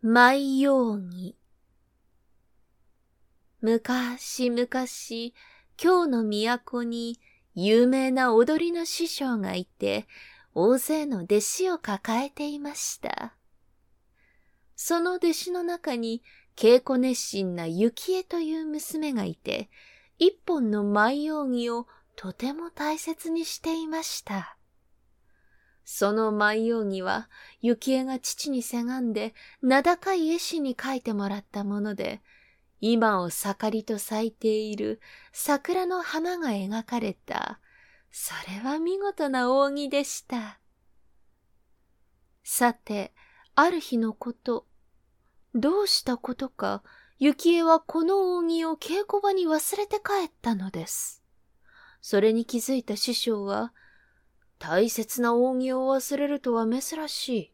舞容疑。昔々、京の都に有名な踊りの師匠がいて、大勢の弟子を抱えていました。その弟子の中に稽古熱心な幸恵という娘がいて、一本の舞容儀をとても大切にしていました。その舞容儀は、幸恵が父にせがんで、名高い絵師に描いてもらったもので、今を盛りと咲いている桜の花が描かれた、それは見事な扇でした。さて、ある日のこと、どうしたことか、幸恵はこの扇を稽古場に忘れて帰ったのです。それに気づいた師匠は、大切な扇を忘れるとは珍しい。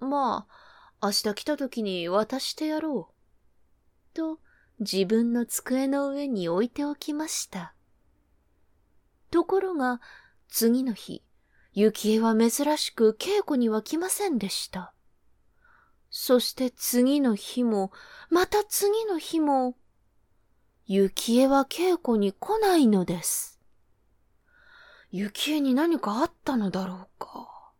まあ、明日来た時に渡してやろう。と、自分の机の上に置いておきました。ところが、次の日、幸恵は珍しく稽古には来ませんでした。そして次の日も、また次の日も、幸恵は稽古に来ないのです。幸恵に何かあったのだろうか。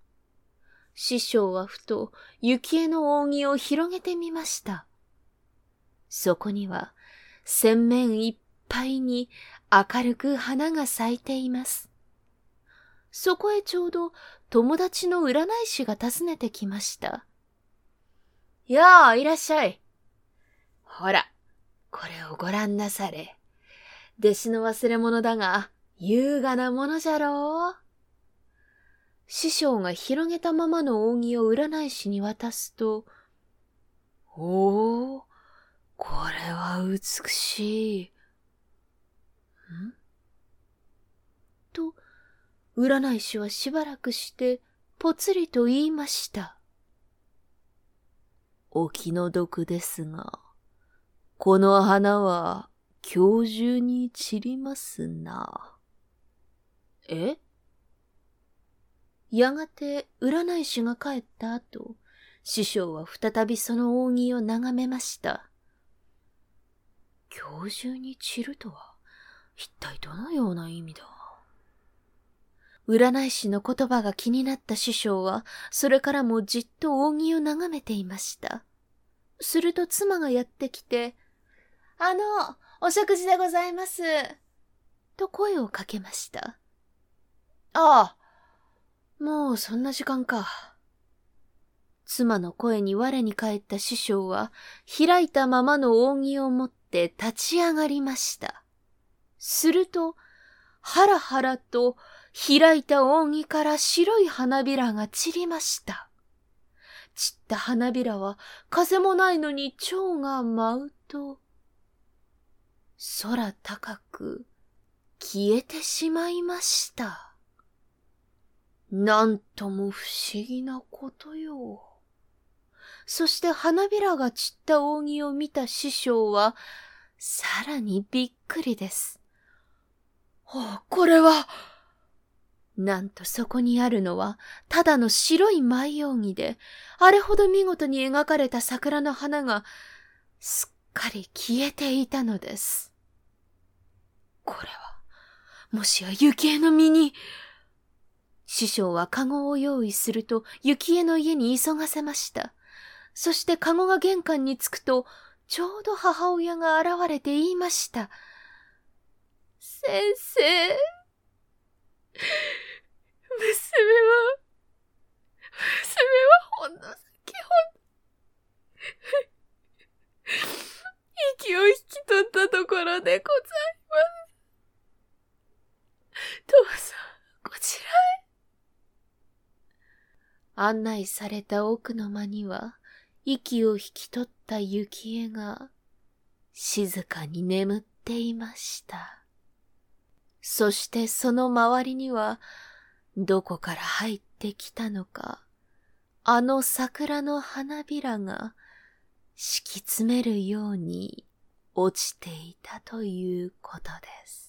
師匠はふと幸恵の扇を広げてみました。そこには洗面いっぱいに明るく花が咲いています。そこへちょうど友達の占い師が訪ねてきました。やあ、いらっしゃい。ほら、これをご覧なされ。弟子の忘れ物だが、優雅なものじゃろ？う。師匠が広げたままの扇を占い師に渡すと、おお、これは美しい。ん？と、占い師はしばらくしてぽつりと言いました。お気の毒ですが、この花は今日中に散りますな。え？やがて占い師が帰った後、師匠は再びその扇を眺めました。今日中に散るとは、一体どのような意味だ？占い師の言葉が気になった師匠は、それからもじっと扇を眺めていました。すると妻がやってきて、あの、お食事でございます。と声をかけました。ああ、もうそんな時間か。妻の声に我に返った師匠は、開いたままの扇を持って立ち上がりました。すると、はらはらと開いた扇から白い花びらが散りました。散った花びらは風もないのに蝶が舞うと、空高く消えてしまいました。なんとも不思議なことよ。そして花びらが散った扇を見た師匠は、さらにびっくりです。あ、これは、なんとそこにあるのは、ただの白い舞扇で、あれほど見事に描かれた桜の花が、すっかり消えていたのです。これは、もしや雪絵の身に、師匠はカゴを用意すると、幸恵の家に急がせました。そしてカゴが玄関に着くと、ちょうど母親が現れて言いました。先生、娘は、娘はほんの先ほど、息を引き取ったところでございます。どうぞ、こちらへ。案内された奥の間には、息を引き取った雪絵が、静かに眠っていました。そしてその周りには、どこから入ってきたのか、あの桜の花びらが敷き詰めるように落ちていたということです。